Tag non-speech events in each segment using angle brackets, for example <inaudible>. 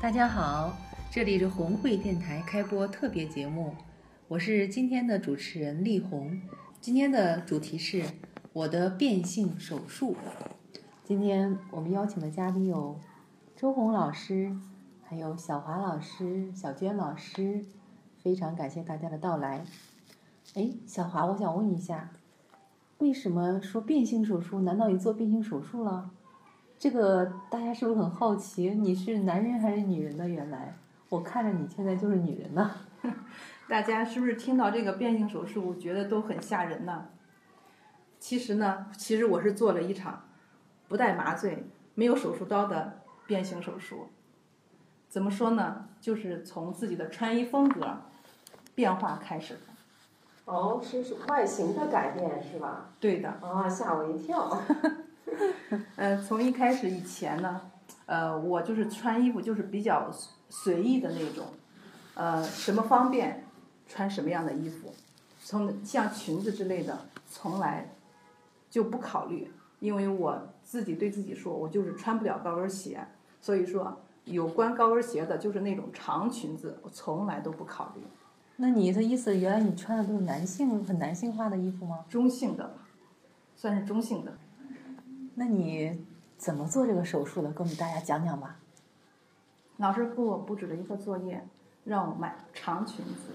大家好，这里是红会电台开播特别节目，我是今天的主持人丽红。今天的主题是我的变性手术。今天我们邀请的嘉宾有周红老师，还有小华老师、小娟老师，非常感谢大家的到来。哎，小华，我想问一下，为什么说变性手术？难道你做变性手术了？这个大家是不是很好奇？你是男人还是女人呢？原来我看着你现在就是女人呢。<laughs> 大家是不是听到这个变性手术觉得都很吓人呢？其实呢，其实我是做了一场不带麻醉、没有手术刀的变性手术。怎么说呢？就是从自己的穿衣风格变化开始的。哦，是是外形的改变是吧？对的。啊，吓我一跳。<laughs> <laughs> 呃，从一开始以前呢，呃，我就是穿衣服就是比较随意的那种，呃，什么方便穿什么样的衣服，从像裙子之类的从来就不考虑，因为我自己对自己说，我就是穿不了高跟鞋，所以说有关高跟鞋的就是那种长裙子，我从来都不考虑。那你的意思，原来你穿的都是男性很男性化的衣服吗？中性的，算是中性的。那你怎么做这个手术的？跟我们大家讲讲吧。老师给我布置了一个作业，让我买长裙子，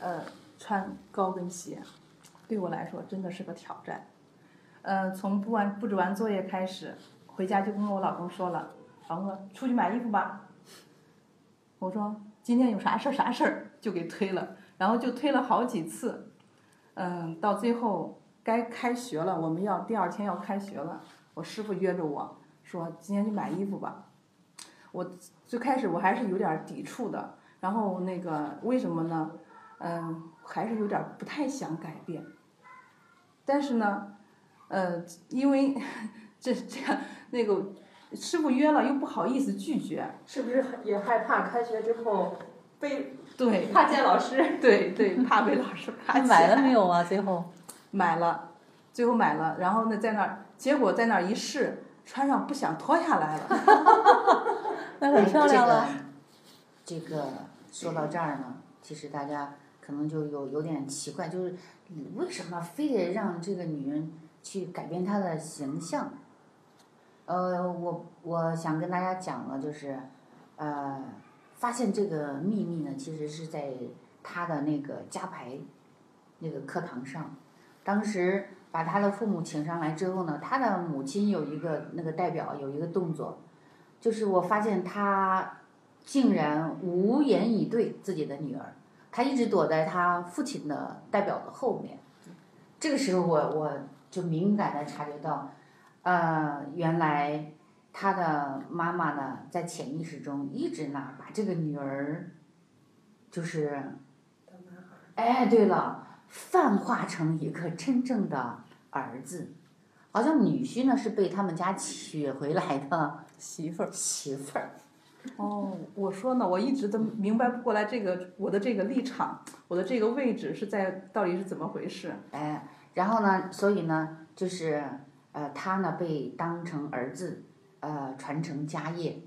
呃，穿高跟鞋，对我来说真的是个挑战。呃，从布完布置完作业开始，回家就跟我老公说了：“老公，出去买衣服吧。”我说：“今天有啥事儿啥事儿。”就给推了，然后就推了好几次，嗯，到最后该开学了，我们要第二天要开学了，我师傅约着我说今天去买衣服吧。我最开始我还是有点抵触的，然后那个为什么呢？嗯，还是有点不太想改变。但是呢，呃，因为 <laughs> 这这样那个师傅约了又不好意思拒绝，是不是也害怕开学之后被？对，怕见老师。对对，怕被老师怕见。买了没有啊？最后。买了，最后买了，然后呢，在那儿，结果在那儿一试，穿上不想脱下来了。<laughs> 那很漂亮了。这个说到这儿呢，其实大家可能就有有点奇怪，就是为什么非得让这个女人去改变她的形象？呃，我我想跟大家讲了，就是呃。发现这个秘密呢，其实是在他的那个家牌那个课堂上。当时把他的父母请上来之后呢，他的母亲有一个那个代表有一个动作，就是我发现他竟然无言以对自己的女儿，他一直躲在他父亲的代表的后面。这个时候我我就敏感的察觉到，呃，原来。他的妈妈呢，在潜意识中一直呢把这个女儿，就是，哎，对了，泛化成一个真正的儿子，好像女婿呢是被他们家娶回来的媳妇儿。媳妇儿。哦，我说呢，我一直都明白不过来这个我的这个立场，我的这个位置是在到底是怎么回事？哎，然后呢，所以呢，就是呃，他呢被当成儿子。呃，传承家业，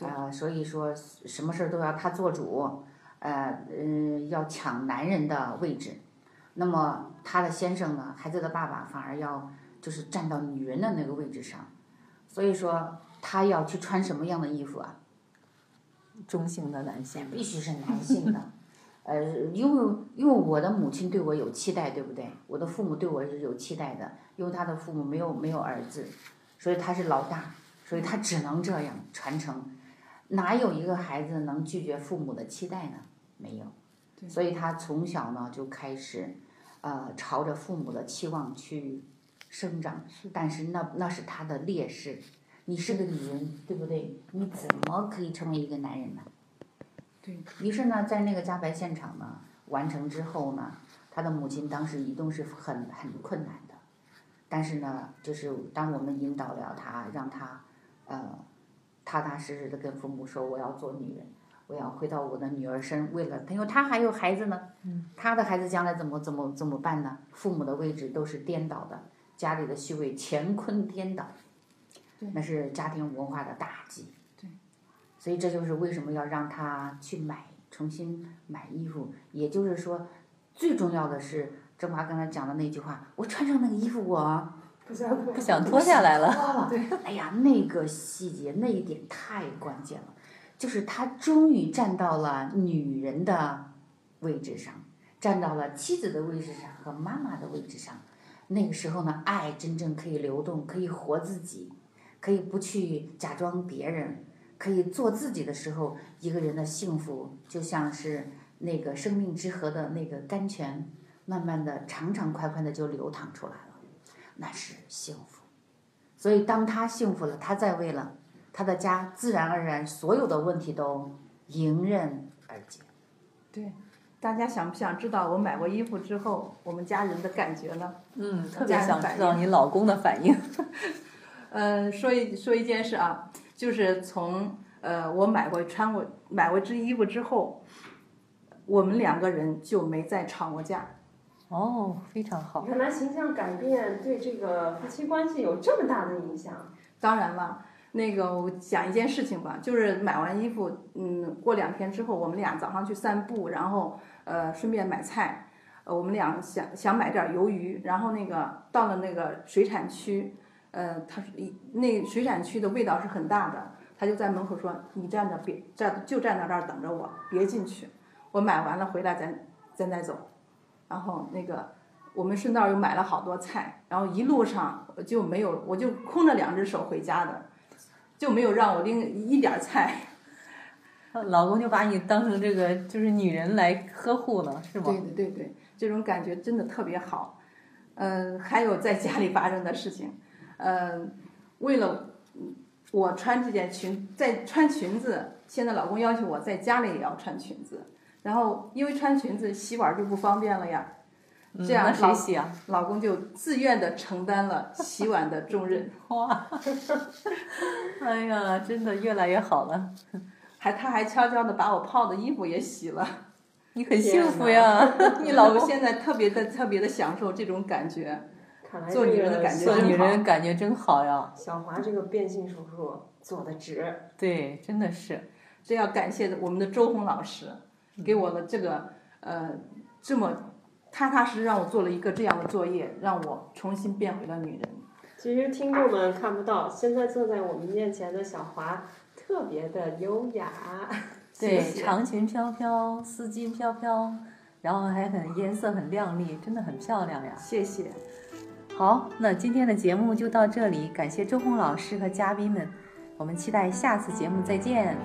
呃，所以说什么事儿都要他做主，呃，嗯，要抢男人的位置，那么他的先生呢，孩子的爸爸反而要就是站到女人的那个位置上，所以说他要去穿什么样的衣服啊？中性的男性，必须是男性的，呃，因为因为我的母亲对我有期待，对不对？我的父母对我是有期待的，因为他的父母没有没有儿子，所以他是老大。所以他只能这样传承，哪有一个孩子能拒绝父母的期待呢？没有，所以他从小呢就开始，呃，朝着父母的期望去生长。但是那那是他的劣势，你是个女人，对不对？你怎么可以成为一个男人呢？对。于是呢，在那个加白现场呢完成之后呢，他的母亲当时移动是很很困难的，但是呢，就是当我们引导了他，让他呃踏踏实实的跟父母说我要做女人，我要回到我的女儿身，为了因为他还有孩子呢，他的孩子将来怎么怎么怎么办呢？父母的位置都是颠倒的，家里的虚位乾坤颠倒。那是家庭文化的大忌。对。所以这就是为什么要让他去买，重新买衣服。也就是说，最重要的是郑华刚才讲的那句话：我穿上那个衣服，我不想不想脱下来了。对。哎呀，那个细节那一点太关键了，就是他终于站到了女人的位置上，站到了妻子的位置上和妈妈的位置上。那个时候呢，爱真正可以流动，可以活自己。可以不去假装别人，可以做自己的时候，一个人的幸福就像是那个生命之河的那个甘泉，慢慢的长长快快的就流淌出来了，那是幸福。所以当他幸福了，他在位了，他的家自然而然所有的问题都迎刃而解。对，大家想不想知道我买过衣服之后我们家人的感觉呢？嗯，特别想知道你老公的反应。嗯，<laughs> 说一说一件事啊，就是从呃我买过穿过买过这衣服之后，我们两个人就没再吵过架。哦，非常好。原来形象改变对这个夫妻关系有这么大的影响。当然了，那个我讲一件事情吧，就是买完衣服，嗯，过两天之后，我们俩早上去散步，然后呃顺便买菜，呃我们俩想想买点鱿鱼，然后那个到了那个水产区。呃，他说一那水产区的味道是很大的，他就在门口说：“你站着别站，就站在这儿等着我，别进去。我买完了回来咱咱再走。”然后那个我们顺道又买了好多菜，然后一路上就没有，我就空着两只手回家的，就没有让我拎一点菜。<laughs> 老公就把你当成这个就是女人来呵护了，是吗？对对对对，这种感觉真的特别好。嗯，还有在家里发生的事情。嗯，为了我穿这件裙，在穿裙子，现在老公要求我在家里也要穿裙子，然后因为穿裙子洗碗就不方便了呀，这样谁洗啊？老公就自愿的承担了洗碗的重任。<laughs> 哇，<laughs> 哎呀，真的越来越好了，还他还悄悄的把我泡的衣服也洗了，你很幸福呀，<laughs> 你老公现在特别的特别的享受这种感觉。做女人的感觉，做女人感觉真好呀！小华这个变性手术做的值，对，真的是，这要感谢我们的周红老师，给我的这个呃这么踏踏实实让我做了一个这样的作业，让我重新变回了女人。其实听众们看不到，现在坐在我们面前的小华特别的优雅，对，长裙飘飘，丝巾飘飘，然后还很颜色很亮丽，真的很漂亮呀！谢谢。好，那今天的节目就到这里，感谢周红老师和嘉宾们，我们期待下次节目再见。